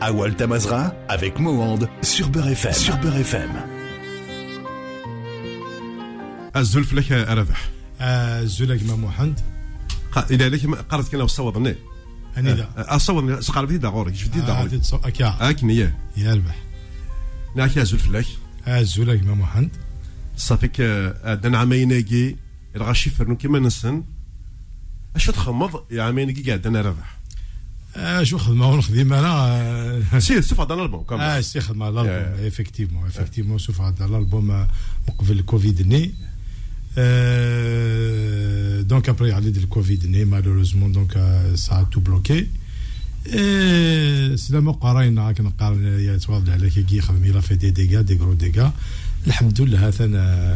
Awal Tamazra avec Mohand sur Beurre FM. Sur Beurre FM. الزلف لك ربح. الزلق ما محمد إذا لك قرأت كنا وصوضني أني ذا أصوض سقرب دي دغورك شفت دي آه، دغورك تتصو- أكيا. أكن يا يربح ناكي زلف لك. الزلق ما محمد صافيك دان عاميناكي الغاشي فرنو كيما نسن. اش تخمض؟ يا عاميناكي قاعد أنا ربح. آه، شو خدمة؟ ونخدم أنا آه، سير سوف هذا الألبوم آه كامل سي خدمة على الألبوم. إفكتيفمون إفكتيفمون شوف هذا الألبوم آه، قبل الكوفيد ني. آه، دونك أبري على الكوفيد ني مالوروزمون دونك آه، سا تو بلوكي. آه، سلام قراينا راك نقارن يا تواضع على كي يخدم يلا في دي ديغا دي غرو ديغا. الحمد لله ثاني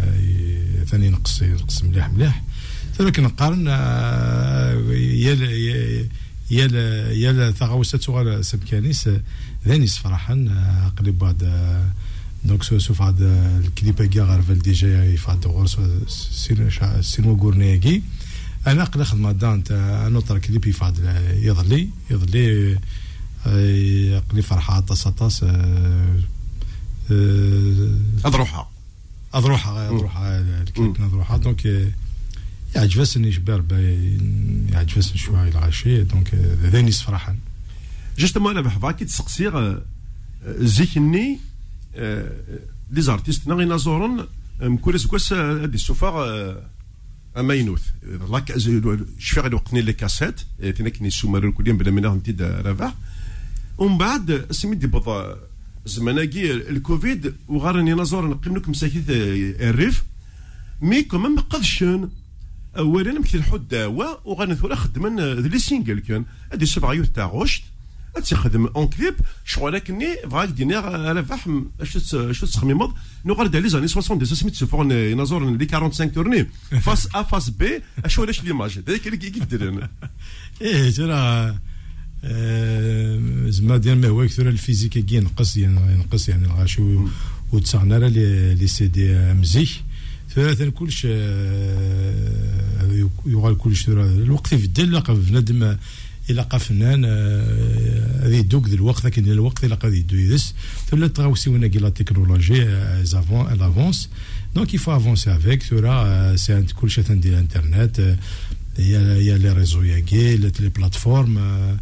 ثاني نقص نقص مليح مليح. ولكن نقارن آه، يا يا يا يا ثغاوسة صغار سبكانيس ذاني صراحة قريب بعد آه، دونك سو سوف هاد الكليب كي غير ديجا يفاد غور سينما كورنياكي أنا قلا خدمة دانت أنا طر كليب يفاد يظلي يظلي آه، قلي فرحة طاس طاس اضروحها اضروحها اضروحها الكليب اضروحها دونك آه، يعجبسني شباب يعجبسني شوية الغاشي دونك آه، ذاني صراحة جوستومون أنا بحفظ كي تسقسي زيكني لي زارتيست نغي زورن مكول سكواس هادي السوفا امينوث لاك شفيغ الوقتني لي كاسيت تينا كني سومر الكليم بلا منا انت ربح ومن بعد سمي دي بضا زماناكي الكوفيد وغارني نزور نقيم لكم مساكيت الريف مي كومام قدشن اولا مكثي الحد داوا وغانا ثورا خدمن ذي سينجل كان. هادي سبعة يوث تاع غشت. تخدم أون كليب. شغل كني فراك دينير على فحم. شو شو تخميمض نو غير لي زاني 70 سميت سفون ينظر لي 45 تورني فاس ا فاس بي أشو علاش ليماج؟ هذاك اللي كيف درنا إيه ترى آه، زعما ديال ما هو كثر الفيزيك كي ينقص يعني ينقص يعني الغاشي وتسعنا لي لي سي دي مزيك ثلاثة كلش آه، يغال كلش الوقت يبدل لقى بنادم قا فنان آه، هذه دوك ذي الوقت لكن الوقت إلى قا يدو يدس ثلا تغاوسيونا كي لا تكنولوجي زافون الافونس دونك يفو افونسي افيك ثورا سي كلشي ديال الانترنت آه، يا يا لي ريزو ياكي لي بلاتفورم آه،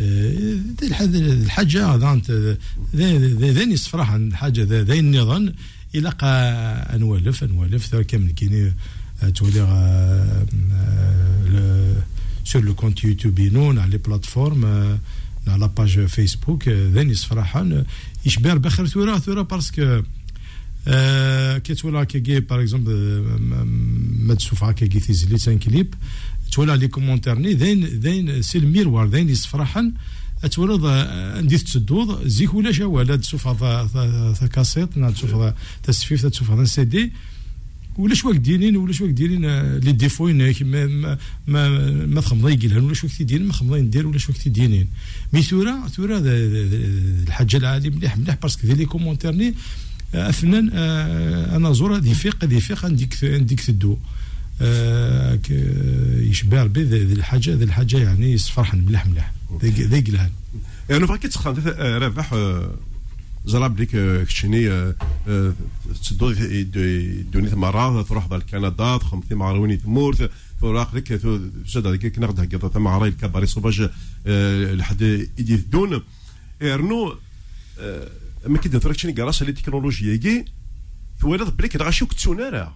آه، الحاجة هذا ذاني صراحة الحاجة ذا ذا إلى قا نولف ثورا كامل كيني آه، تولي sur le compte YouTube ينون على لي بلاتفورم على لا باج فيسبوك ذاني صراحة آه، يشبر بخير ثورا ثورا باسكو كي تولى كي باغ اكزومبل ما تشوف هكا كي تيزلي تان كليب تولى لي كومونتير ني ذين سي الميروار ذين يصفرحن تولد ندي تسدود زيك ولا شا ولا تشوف كاسيت تشوف تسفيف تشوف هذا سي دي. ولا شواك ديرين ولا آه، لي ديفوين ما ما ما, ما تخمضي يقلهن ولا شواك تيديرين ما خمضي ندير ولا شواك تيديرين مي ثورا ثورا الحاجة العالي مليح مليح باسكو ذي لي كومونتير ني آه، آه، أنا زور ذي فيق ذي فيق عندك عندك تدو آه، يشبه ربي ذي الحاجة ذي الحاجة يعني يصفرحن مليح مليح. ذي قلهن يعني فراك تسخن ربح زراب ليك كشني تسدو دوني مرة تروح ذا كندا تخمثي مع رويني تمور تروح لك زاد هذيك كنا غدا هكذا ثم عراي الكباري صوباج لحد يدي دون إرنو ما كي درك شني كراس لي تكنولوجيا كي ثوالد بليك غاشي كتسونا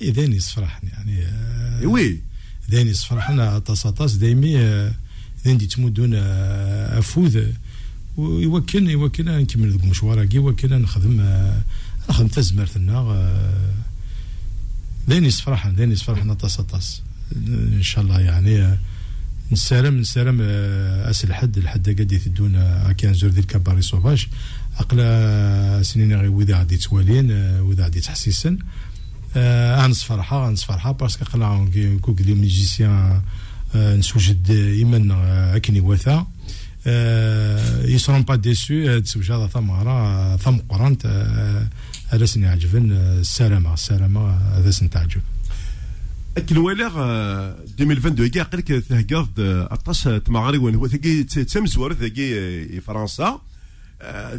راه إيه ذاني يصفرحن يعني آه، وي ذاني يصفرحن طاس طاس دايمي آه، دي تمدون آه، أفوذ. ويوكلني يوكلنا نكمل ذوك المشوار كي يوكلنا نخدم نخدم تزمرتنا آه، ذاني يصفرحن ذاني يصفرحن طاس طاس إن شاء الله يعني نسالم نسالم اس الحد الحد قد يثدون كان زور ذي الكباري صوفاج أقلا سنين غير وذا غادي توالين وذا غادي تحسيسن أنس فرحة أنس فرحة باسكو قلع كوك دي ميوزيسيان آه، نسوجد ايمن آه، أكني وثا. يسرون با ديسو تسوج هذا ثمره ثم قرنت هذا سني عجبن آه، السلامه السلامه هذا سن تعجب. اكن ولا 2022 كاع قلك تهقاض اطاس تمغري وين هو ثقي تمزور ثقي فرنسا.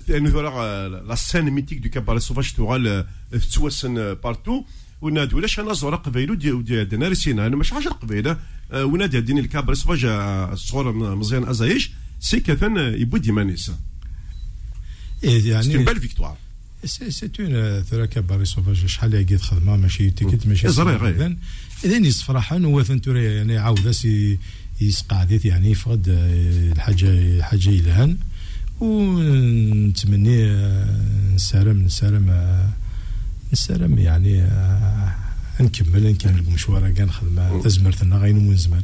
ثورا لا سين ميتيك دو كاباري سوفاج تغال تتوسن بارتو. ونادي ولاش أنا زور قبيلو دي دينا رسينا أنا مش عشر قبيلة. ونادي ديني الكابري سوفاج الصغور مزيان أزايش. سي كثن يبو ديمانيس يعني سي بال فيكتوار سي اون ثورا كاباري سوفاج شحال هي خدمة؟ ماشي تيكت ماشي زريغ اذا يصفرحان هو ثنتوري يعني عاود سي يسقعديت يعني يفقد الحاجة الحاجة يلهن ونتمني نسالم نسالم نسالم يعني نكمل نكمل المشوار كاع نخدم تزمرتنا غاين مون زمر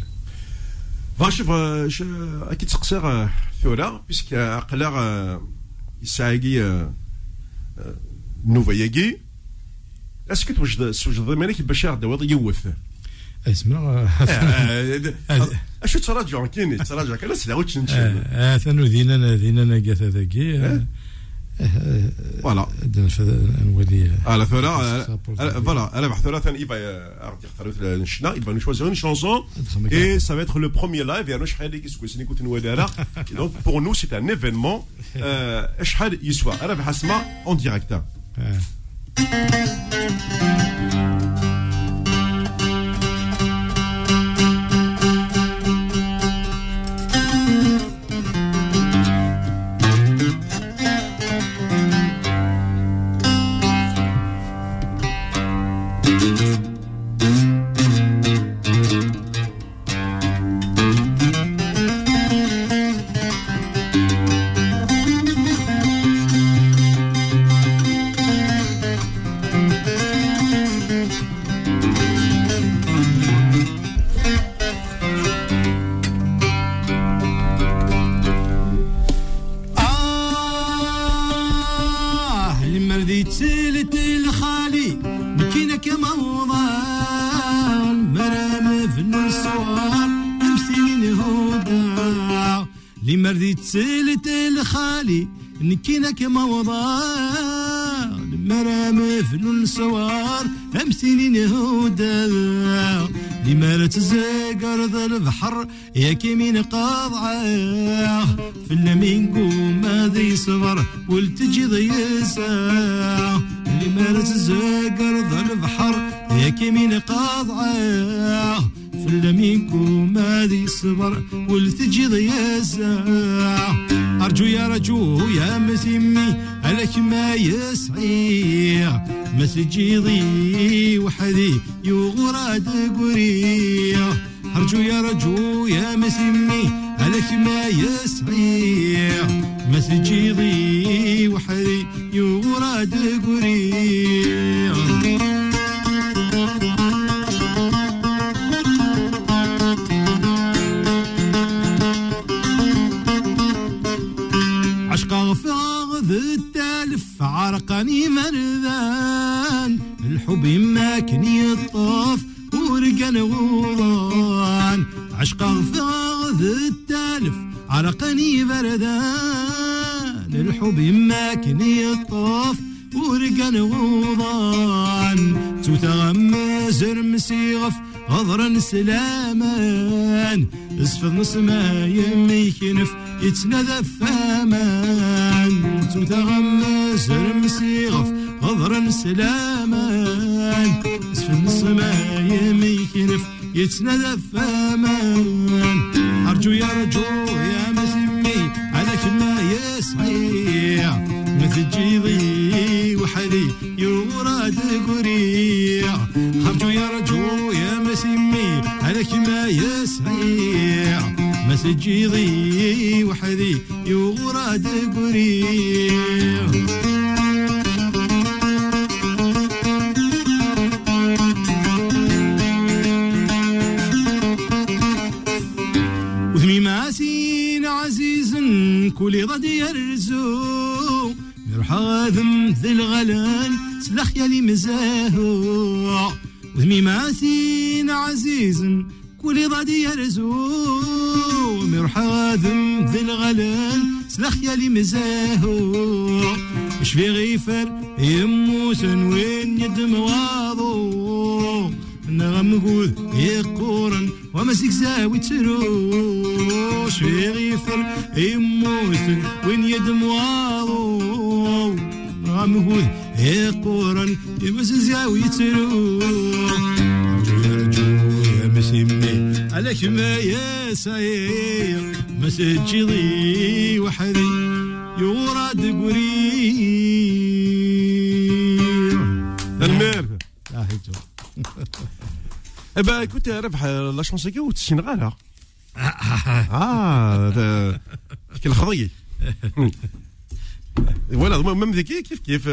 شوف أكيد تقصير ثورة بيسك عقلا يساعي نوفا ياكي اسكو توجد توجد مالك باش يغدا يوث. اسمع أشو تراجع كاين تراجع كان سلا وتش آه ثانو دينا دينا قاثا ذاكي فوالا نولي على ثورة فوالا أنا بحث ثورة ثاني يبا عرفت يختاروا نشنا يبا نشوازيو une chanson et ça va être le premier live يعني شحال اللي كيسكو سني كنت نولي أنا donc pour nous c'est un événement شحال يسوى أنا بحسمع en direct نكينا كما وضع مرام فنون سوار امسينين هودا لما تزقر ذا البحر يا كيمين قاضعة. في اللمين قوم ذي صبر والتجي ضيسا لما تزقر ذا البحر يا كيمين قاضعة. في اللمين هذه الصبر والتجي ضياسا أرجو يا رجو يا مسمي عليك ما يسعي. ما تجي وحدي يغراد قري. أرجو يا رجو يا مسمي عليك ما يسعي. ما تجي وحدي يغراد قري. عرقني مرذان الحب يماكني الطاف ورقن غوضان عشق غفاظ التالف عرقني بردان الحب يماكني الطاف ورقن غوضان تتغمز رمسي غضرا سلامان اسفض نص ما يمي كنف يتنادى فامان تتغمس رمسي غف غضرا سلامان اسفض نص ما يمي كنف يتنادى فامان أرجو يا رجو يا مسمي عليك ما يسعي. مثل جيضي وحدي يوراد قريع. أرجو يا رجو عليك ما يسعي مسجيضي وحدي يوراد قريع وثمي ماسين عزيز كل ضد يرزو. غاثم ذي الغلال سلخ يلي مزاهو. وثمي ماسين عزيز كل ضد يرزو يروح غاثم ذي الغلال. سلخ يلي مزاهو. اش في غيفر يموت وين يد مواضو نغم قود يقورن وما سيكزاوي تروش في غيثر يموت وين يدم واضو نغم قود يقورن تروش يا مسيمي عليك ما يا ساير ما سجلي وحدي يوراد قرير المير. آه Eh ben, écoute, ربح لا شونسي كي وتسين غالها آه كي الخضي فوالا ميم ذيك كيف كيف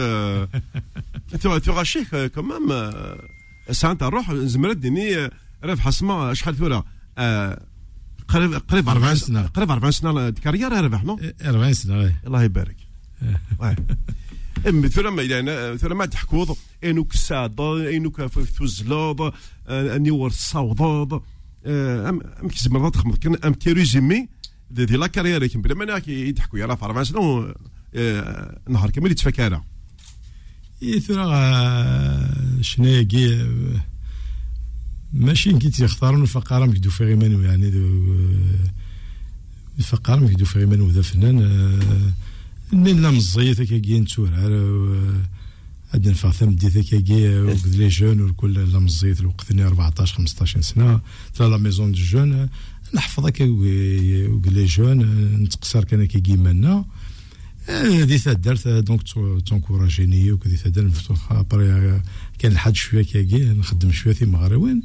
تو غاشيك كمام ساعه تاع الروح زمرت ديني ربح اسمع شحال ثورة؟ قريب قريب 40 سنة. قريب 40 سنة. كارير ربح نو؟ 40 سنة إيه. الله يبارك. ام ثم إلى ثم تحكوض. انك ساد انك تزلوض اني ور الصوض ام أم كزمر تخمض. كان أم كي ريزيمي دي دي لا كارير كي بلا ما يتحكوا يرا في 40 سنة آه، نهار كامل يتفكر ثرا شناقي ماشي كي تيختارون الفقاره مكدو في غيمانو يعني الفقاره مكدو في غيمانو ذا فنان آه، من لا مزيت كي نتورار عاد نفع ثم دي كي وقد لي جون وكل لا مزيت وقتني 14 15 سنة ترى لا ميزون دو جون نحفظ هكا وقد لي جون نتقصر كان كي كيمانا هذه تدارت دونك تونكوراجيني وكذي تدار مفتوح ابري كان لحد شوية كي نخدم شوية في مغروين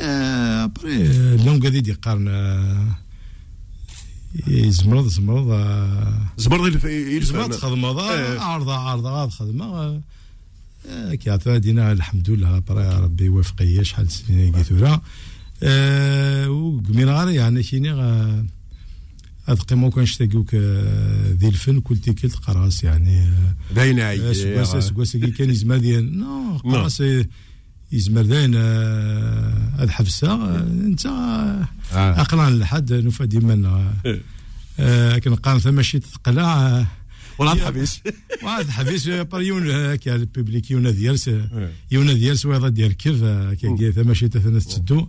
ابري اللون قاعد يقارن يزمرض زمرض زبر زمرض خدمة إيه. عارضة عارضة عارضة خدمة كي عطا دينا الحمد لله برا ربي يوفقيا شحال سنين كي ثورا وقمينا غير يعني كيني غا- هاد قيمة كان شتاقوك ذي الفن كل تيكل قراص يعني آه، باين سكواس سكواس كي كان يزمر ديال نو قراص يزمر داين آه، هاد حفصة آه، انت آه، اقلان لحد نوفا ديما إيه. آه، كنقارن ثما شي تقلع آه، ولا الحبيس واحد حبيس بار يون هكا البوبليك يونا ديالس يونا ديالس ويضا ديال كيف هكا كي ثما شي ثنا تدو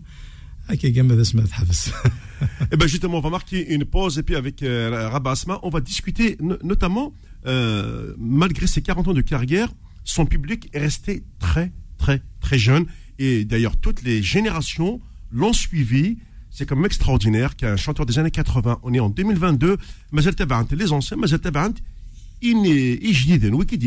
هكا كاع ماذا سمعت حبس Eh ben justement, on va marquer une pause et puis avec euh, Rabat Asma, on va discuter no- notamment, euh, malgré ses 40 ans de carrière, son public est resté très, très, très jeune. Et d'ailleurs, toutes les générations l'ont suivi. C'est quand même extraordinaire qu'un chanteur des années 80, on est en 2022, مازال تبعت les anciens, مازال تبعت إن جديد ويكيد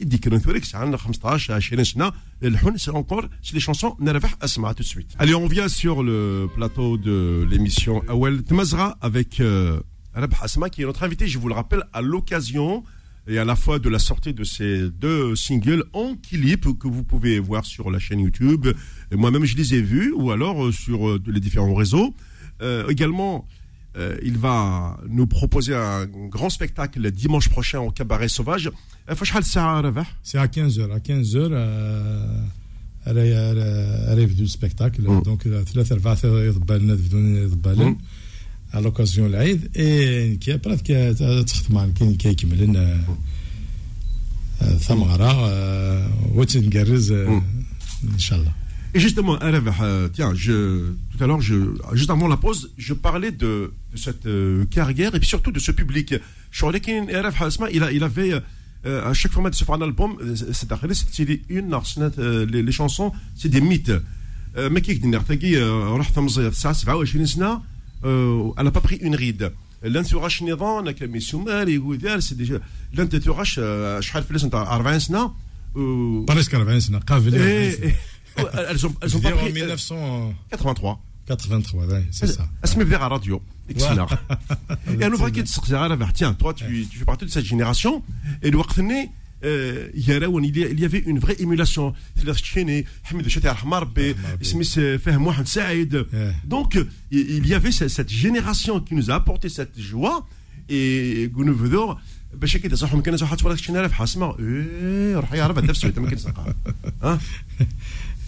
يدي كانوا ثوريك ساعة 15 20 سنة الحن c'est encore c'est les chansons نربح اسمع tout de suite. Allez, on vient sur le plateau de l'émission Awel Tmazra avec euh, Rabh Asma qui est notre invité, je vous le rappelle, à l'occasion et à la fois de la sortie de ces deux singles en clip que vous pouvez voir sur la chaîne YouTube. Et Moi-même, je les ai vus ou alors euh, sur euh, les différents réseaux. Euh, également, euh, il va nous proposer un grand spectacle dimanche prochain au Cabaret Sauvage. Euh, فشحال الساعة ربح؟ سي ا 15 ا 15 راه يبدو السبيكتاكل مم. دونك ثلاثة أربعة يضبالنا يبدون يضبالن مم. على لوكازيون العيد اي كي برات كي تخدم عن كاين كيكمل لنا ثمرة وتنقرز مم. ان شاء الله Et justement, Arabah, euh, tiens, je, tout à l'heure, je, juste avant la pause, je parlais de, de cette euh, carrière et puis surtout de ce public. Shorekin, Arabah Asma, il, a, il avait, euh, à chaque format de ce un album, euh, c'est d'ailleurs, c'est une, euh, les, les chansons, c'est des mythes. Euh, Mais qui dit, Artagui, رحت مزيف ساعة 27 سنة, euh, elle n'a pas pris une ride. l'entourage نظام كمي سوماري وذار سي ديجا l'entourage euh, شحال فلوس نتاع 40 سنة euh, بريسك 40 سنه قابل et- et- elles ont, elles ont pas en pris, euh, 1983 83. ouais, c'est ça اسمي بدي à la radio. Excellent. Et à nouveau, qui te dit, tiens, toi, tu, tu fais partie de cette génération. Et le Waqtni, euh, il y a- il y a- il y avait une vraie émulation. C'est-à-dire, Tchini, Hamid Chati Ahmar, Be, Smith Fahem Mohamed Saïd. Ouais. Donc, euh, il il y avait cette, cette génération qui nous a apporté cette joie. Et Gounouvdor, باش كده صح ممكن صح تفرج شي نعرف حاسمه ايه روح يعرف نفسه انت ممكن تسقى ها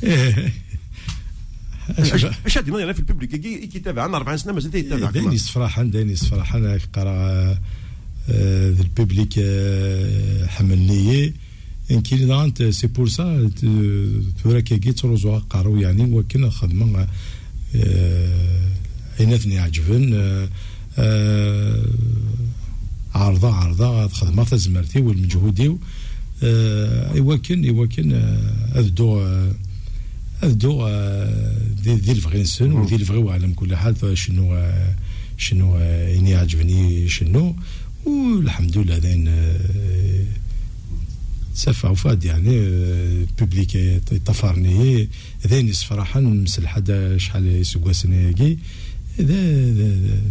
إيه. ايش ايش هذه انا في الببليك يجي يتابع عنا 40 سنه مازال يتابع كمان. داني فرحان داني فرحان قرا آه، ذا الببليك حملني كي دانت سي بور سا ثورا كي تروزو قارو يعني وكنا خدمه عيناتني عجبن عارضة عارضة خدمة تزمرتي والمجهودي ايوا كان اذدو اذدو دي, دي الفغي نسن ودي الفغي وعلم كل حال شنو شنو اني عجبني شنو والحمد لله داين سافا وفاد يعني بوبليك طفرني. ذين يسفرحن مسل حدا شحال يسوى سنة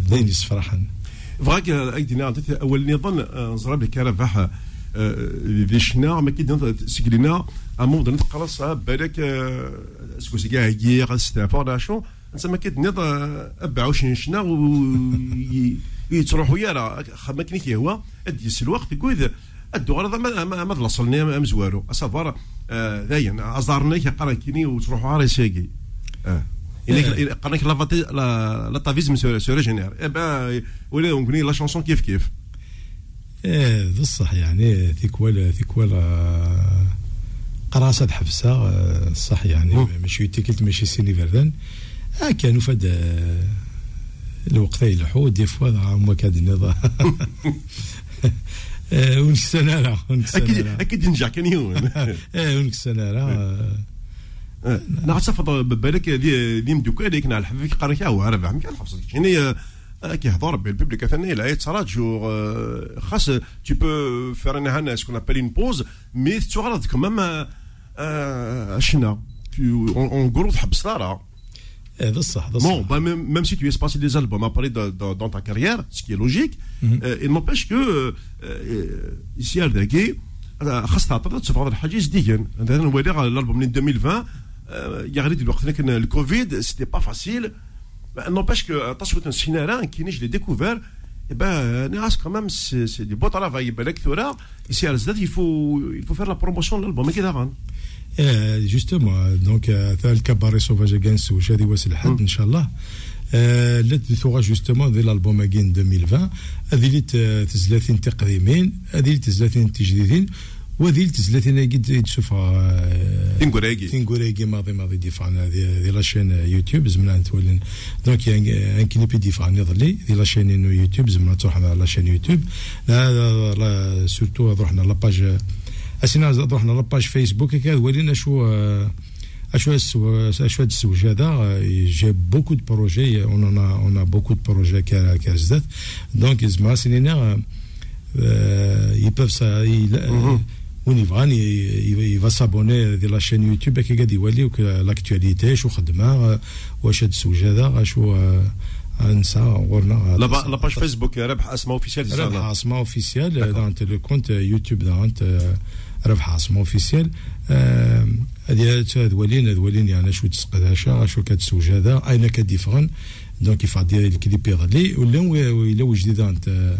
ذين يسفرحن فغاك ايدينا أول نظن نزرب لك ربح ذي شنا ما كي سكلينا امون دون تقرص بالك اسكو سي كاع يغ ستافورناسيون أنت ما كيدنيض 24 شنا يتروحوا يا ما كنيك هو أدي الوقت يقول الدوغ هذا ما ما ضلصلني مزوارو اصافار داين ازارني قرا كيني وتروحوا على ساقي آه. قرنك لا لا تافيزم سو ريجينير ولا نقولي لا شونسون كيف كيف. إيه بصح يعني ثيكوال ثيكوال قراصة حفصة صح يعني ماشي تيكلت ماشي سيني فردان. آه كانوا فد الوقت يلحو دي فوا هما كاد النظام. ونكسنا لا أكيد أكيد ينجح كان يوم. إيه ونكسنا لا نعم صفر بالك دي مدوكا اللي كنا الحفيك قرنك هو ربع مكان حفصك يعني كيهضر بالبوبليك ثاني لا يتراجو خاص. Tu peux faire un ce qu'on appelle une pause mais tu regardes quand même شنا en gros تحبس راه Bon, bah, même, même si tu es passé des albums à parler de- de- dans ta carrière, ce qui est logique, euh, il n'empêche que euh, euh, ici à Ardagui, خاصة تعطينا تشوف هذا الحاجز ديجن انا نولي الالبوم من 2020 يا غريب الوقت كان الكوفيد سيتي با فاسيل n'empêche que تصويت السيناريو كي نجي ديكوفير et ben ناس quand même c'est c'est du beau travail. يبان لك ثورة ici à Alsace il faut il faut faire la promotion de l'album. كده غان جوستومون دونك تاع الكباري سوفاج اجانس واش هذه واس الحد ان شاء الله آه، لا ثوغا جوستومون ذي الالبوم اجين 2020 هذه اللي ت- تزلاتين تقديمين هذه اللي تزلاتين تجديدين وهذه اللي تزلاتين أكيد تشوفها تنقراكي. تنقراكي ماضي ماضي ديفان هذه ذي لاشين يوتيوب زمنا نتولن دونك ان كليبي ديفان يظلي. ذي لاشين إنه يوتيوب زمنا تروح على لاشين يوتيوب. لا سورتو رحنا لاباج أسينا رحنا لاباج فيسبوك هكا. ولينا شو آه، اشو السو- اشو هاد السوج هذا. جي بوكو دو بروجي اون اون اون بوكو دو بروجي كازدات دونك زعما سنينا يباف سا وين يبغان يفا سابوني دي لا شين يوتيوب هكا قاعد يولي لاكتواليتي شو خدمه واش هاد السوج هذا شو نسى غورنا لا با- لا باج فيسبوك ربح اسماء اوفيسيال ربح عاصمة اوفيسيال دانت لو كونت يوتيوب دانت ربح عاصمة اوفيسيال هذه ولين هذ ولين يعني شو تسقداشا شو كتسوج هذا اين كديفرن دونك يفادي الكليب يظلي ولا ولا وجديد انت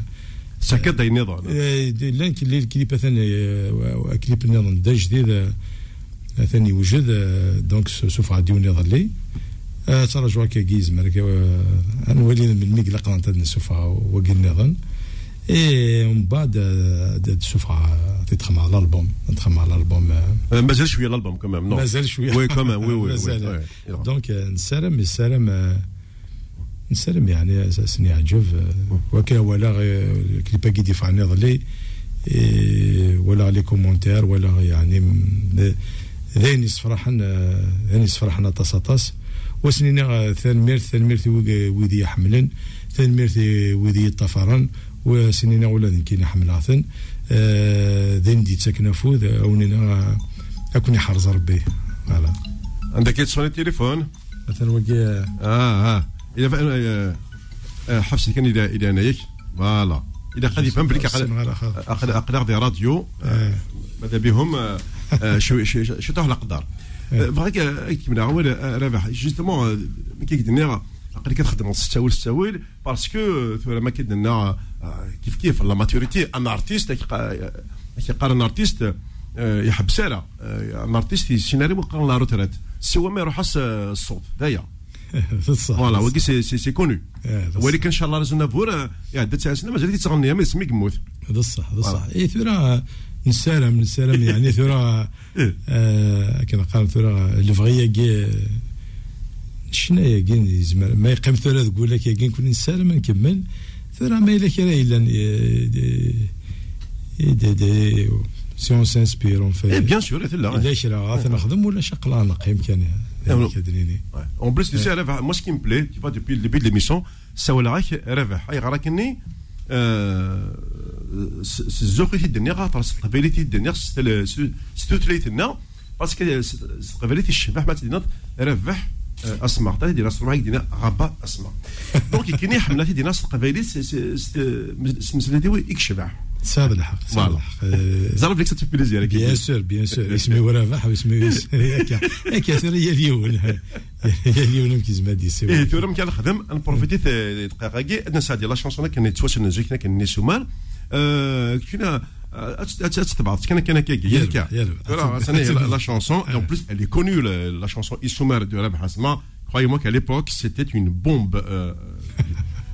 سكت داي النظام لأن كلي الكليب ثاني كليب النظام دا جديد ثاني وجد دونك سوف غادي يظلي ترى جوا كيز مركا نولي من المقلق انت نسوف وقي النظام. اي ومن بعد سوف تدخل على الألبوم تدخل على الألبوم مازال شوية الألبوم كمان مازال شوية. وي كمان وي وي مازال. وي دونك نسالم نسالم نسالم يعني أساسا يعجب وكا ولا كليبا كي يدفع نظلي إيه، ولا لي كومونتير ولا يعني ذين يسفرحن ذين يسفرحن طاس طاس. وسنينا ثانمير ثانمير ويدي يحملن ثانمير ويدي يطفرن وسنينا ولا كي نحمل عثن آه، ذين دي تسكن فوذ اونينا أكون يحرز ربي. فوالا. عندك يتصوني التليفون؟ مثلا آه آه. إذا آه، آه، حفصي كان اذا اذا نايك فوالا. إذا قد يفهم بليك أقل أقل دي راديو. آه، ماذا بهم؟ شو شو قدر فهاك ايك من اول رابح. جوستومون كي قلنا أقل كتخدم تستاول تستاول باسكو ما كدنا آه، كيف كيف لا ماتوريتي ان ارتيست كيقارن ان ارتيست يحبس راه ان ارتيست سيناريو قارن لا روتريت. سوا ما يروح الصوت. دايا فوالا وكي سي سي سي كونو إيه،. ولكن ان شاء الله رزنا فور عدة تسع سنين مازال تيتغني ما سميك موت بصح بصح اي ثورة نسالم نسالم يعني ثورة آه كنا قال ثورة الفغية كي شنا يا كين زعما ما يقيم ثورة تقول لك كين كون نسالم نكمل ثورة ما إلا كرا إلا سي اون سانسبير اون اي في بيان سور لا الا شرا غاث نخدم ولا شقلا نقيم كان نعم. En plus, tu sais, moi, ce qui me plaît, tu vois, depuis le début de l'émission, c'est Rarakini, الزوقيتي الدنيا غاطر قبيلتي الدنيا ستوتليت لنا باسكو قبيلتي الشبح ما تدينا ربح اسمع تاع دينا سمع دينا غابا اسمع دونك كاين حملات دينا قبيلي سمسلتي يكشبح صاد الحق. صاد فوالا. الحق. آه، زعما بليك ساتو بليزير بيان سور بيان سور. اسمي ورافح واسمي هكا هكا ثورة هي اليون هي اليون كي زعما دي إيه سي ثورة كان نخدم نبروفيتي دقيقة. كي نسا ديال لا شونسون كان يتواصل نزيك كان نيسومال كنا تتبعض كان كان كي يربح، يركع يربح. Voilà, la chanson, et en plus, elle est connue, la, la chanson Issoumar de Rab Hasma. Croyez-moi qu'à l'époque, c'était une bombe. euh,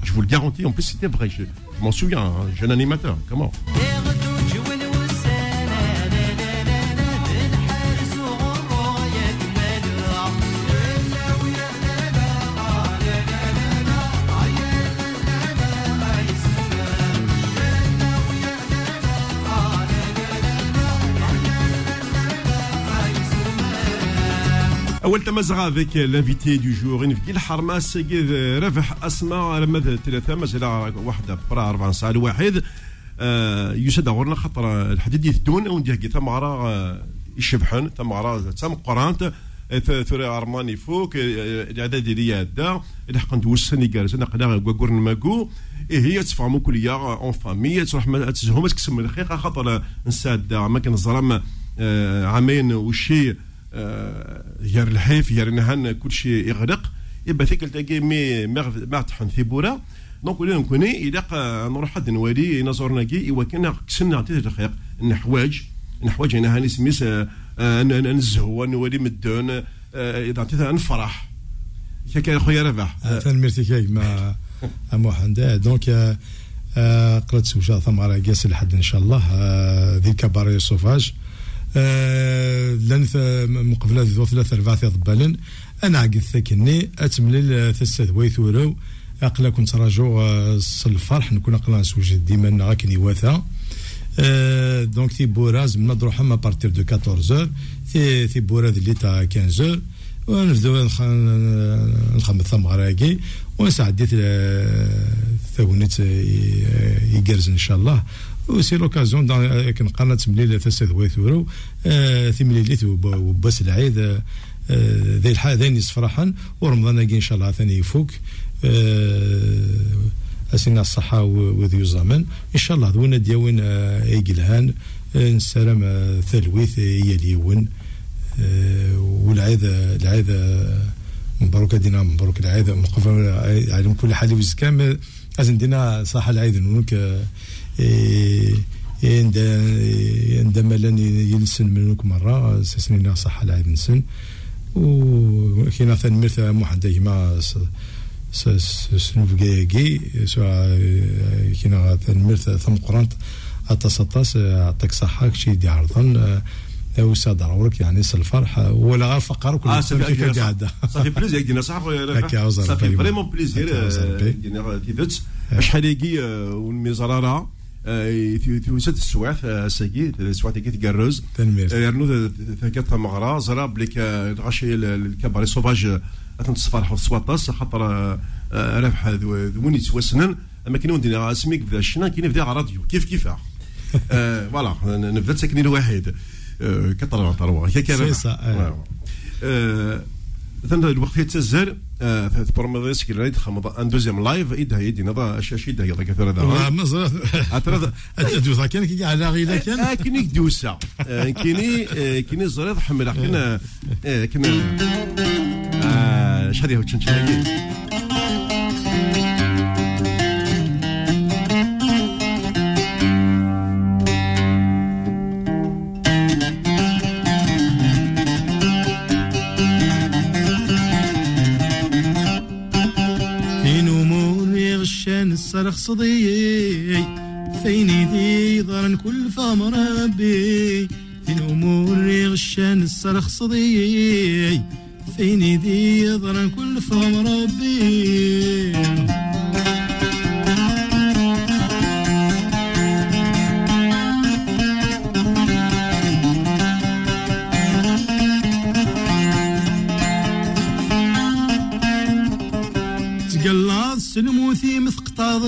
je vous le garantis, en plus, c'était vrai. Je, m'en souviens, un jeune animateur. Comment? أول تمزغة avec l'invité du jour نفكي الحرمة سيد رفح أسماء لما ثلاثة مازال واحدة برا أربع ساعات واحد آه، يسد غورنا خاطر الحديد يثدون ونديه كي ثمارة آه، يشبحن ثمارة تم قرانت. ثوري ارماني فوق آه، الاعداد ديالي هذا الحق ندوسني جالس انا قنا كوكور ماكو. إيه هي تفهموا كليا أون فامي تروح ما تزهو ما تكسم الخيق خاطر نساد ما آه، عامين وشي. آه، يار الحيف يار نهان كل شيء يغرق. يبقى ثيك تلاقي مي ما تحن ثيبورا دونك ولا نكوني ق- نروح حد نوالي نزورنا كي ايوا كنا كسنا عطيت الخيق نحواج نحواج أنا هاني سميس آه، آه، نزهو نوالي مدون آه، إذا عطيت نفرح. كان خويا ربح تنمرتي كيك مع محمد دونك آه، آه، قرأت سوجا ثمرة قاس لحد إن شاء الله. ذي كباري صوفاج. آه، لأن ث- مقبله ذو ثلاثة أربعة ضبالن أنا عقد ثكني أتملل ثسة ويثورو أقلا كنت راجو آه، الفرح نكون أقلا نسوج ديما غاكني واثا آه، دونك تي بورا زمنا نروح ما بارتير دو 14 تي تي بورا اللي تاع 15 ونبداو نخ- نخمم ثمغراكي ونسعديت ثاونت يقرز إن شاء الله. وسي لوكازيون كان قرنا تمليل ثسة ويثورو آه، في مليليت وب- وباس العيد آه، آه، ذي الحال ذي نصف فرحا. ورمضان إن شاء الله ثاني يفوك آه، أسينا الصحة و- وذي الزمن. إن شاء الله ذونا دياون ايقلهان نسلم آه، ثلويث هي اليون آه، والعيد العيد آه، مبروك دينا مبروك العيد. مقفل على كل حال وزكام. لازم دينا صح العيد نونك. آه، عندما لن ينسن منك مرة سنين صح العيد نسن وكينا ثاني مرث محمد ما سنوفكي سواء كينا ثاني مرث ثم قرانت أتصطاس عطاك صحة كشي دي عرضا. وسا ضرورك يعني الفرح. ولا فقر كل fait, كي قاعدة ça fait plaisir دينا صح هكا عاوز ربي. دينا تيدت شحال يجي والمزرارة توسد السواث ساكي السواث كي تقرز يرنو ثقات مغرا زرا بليك غاشي الكباري سوفاج تنتصفر سواطاس خاطر آه، ربح ذوين يتوسنن اما كاين وندينا سميك بدا الشنا كاين بدا راديو كيف كيف آه، فوالا نبدا ساكنين واحد آه، كطر طروا هكا كان مثلا الوقت يتزر تبرمض سكيل رايد خمض ان دوزيام لايف ايدها يدي نضا اشاشي دا يضا كثر والله هذا ما زرت هذا ادوز كان كي على غيلا كان كيني دوسا كيني كيني زريض حمل كنا كنا آه، شادي هو تشنشاكي فين امور يغشان الصرخ صديق فين يدي ذي ضرن كل فم ربي في الأمور غشان الصرخ صدي فيني ذي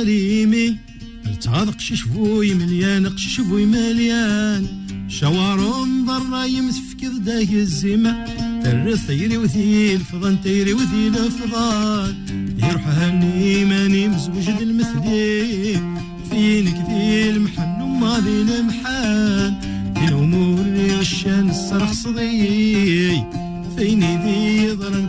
مثق ظليمي التغاض قشش مليان قشش فوي مليان. شوارون ضرا يمسفك ذاك الزيمة ترث تيري وثي الفضان تيري وثي الفضان يروح هني ماني مزوجد المثلي فينك ذي المحن وما ذي المحان. في الأمور غشان الصرخ صدي فيني ذي ضرن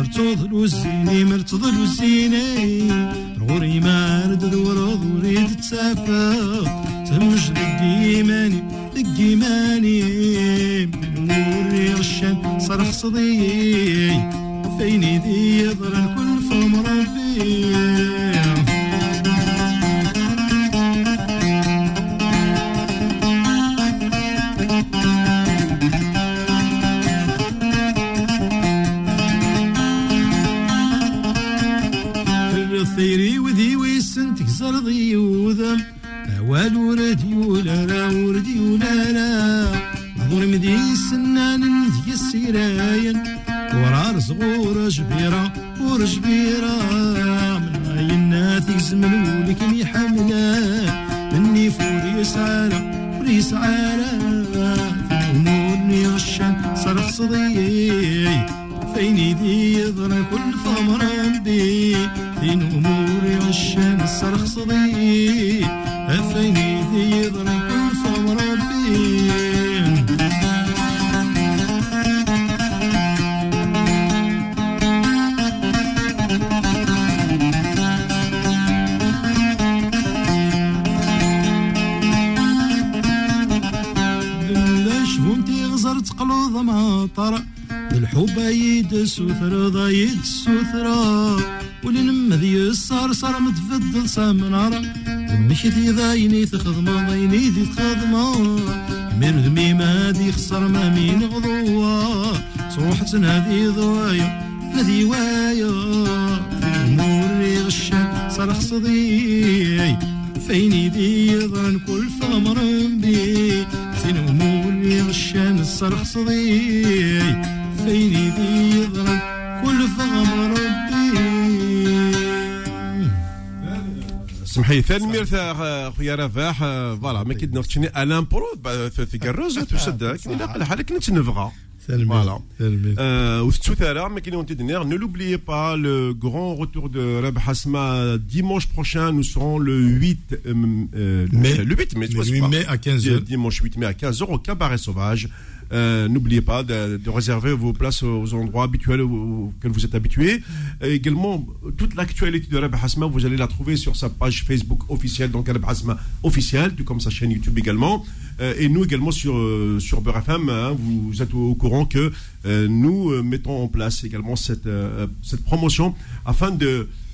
شمعت رتوض الوزيني مرتض الوزيني. غوري مارد دور وريد تسافر تمش دقيماني دقيماني من وري غشان صرخ صدي فيني ذي يضرن كل فم ربي. سنان ذي السراين ورار صغور جبيرة ور جبيرة. من هاي الناس يزمن ولكن يحملا مني فوري سعالة فوري سعالة في الأمور غشان صرخ صديق. فيني ذي يضرن كل ثمر بي فين أموري غشان الصرخ صدي فيني يد سوثرة ضايد سوثرة ولنمذ يسار صار متفضل سامنارة مش ذي ضايني تخدمة ضايني ذي تخدمة مرد ميما ذي خسر ما مين غضوة. صروحة هذي ضوايا هذي وايا. في الأمور غشان صار خصدي. فيني ذي يضرن كل ثمر بي. فين أمور غشان الصرخ صدي فيني ذي سمحي ثاني ميرث خويا رفاح فوالا ما كيدنا تشني الان برو تقرز تسد كني لا قل حالك نتنفغا Voilà. Euh, tout à l'heure, mais qui ne l'oubliez pas, le grand retour de Reb Hasma dimanche prochain, nous serons le 8 euh, mai, le 8 mai, le 8 mai à 15h. Dimanche 8 mai à 15h au Cabaret Sauvage. Euh, N'oubliez pas de, réserver vos places aux endroits habituels auxquels vous êtes habitués. Également, toute l'actualité de Reb Hasma, vous allez la trouver sur sa page Facebook officielle, donc Reb Hasma officielle, tout comme sa chaîne YouTube également. Euh, et nous également sur, euh, sur Beurre FM, hein, vous êtes au, au courant que nous mettons en place également cette, cette promotion afin de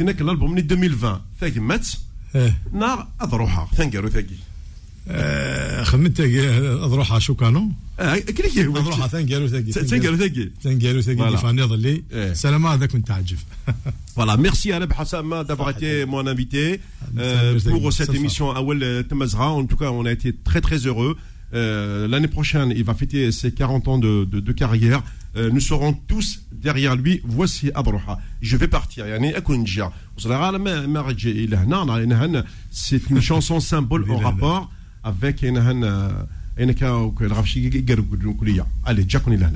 هناك الالبوم من 2020 ثاقي مات نار اضروحها ثانكارو ثاقي خمنت اضروحها شو كانوا؟ كلي كي اضروحها ثانكارو ثاقي ثانكارو ثاقي ثانكارو ثاقي فاني ظلي سلام هذاك كنت تعجب Voilà, merci à Aleb Hassama d'avoir été mon invité euh, pour cette émission Awel Temazra. En tout cas, on a été très très heureux. Euh, L'année prochaine, il va fêter ses 40 ans de, de, de carrière. nous serons tous derrière lui voici Abroha je vais partir c'est une chanson symbole en rapport avec Allez, Jack, on est là.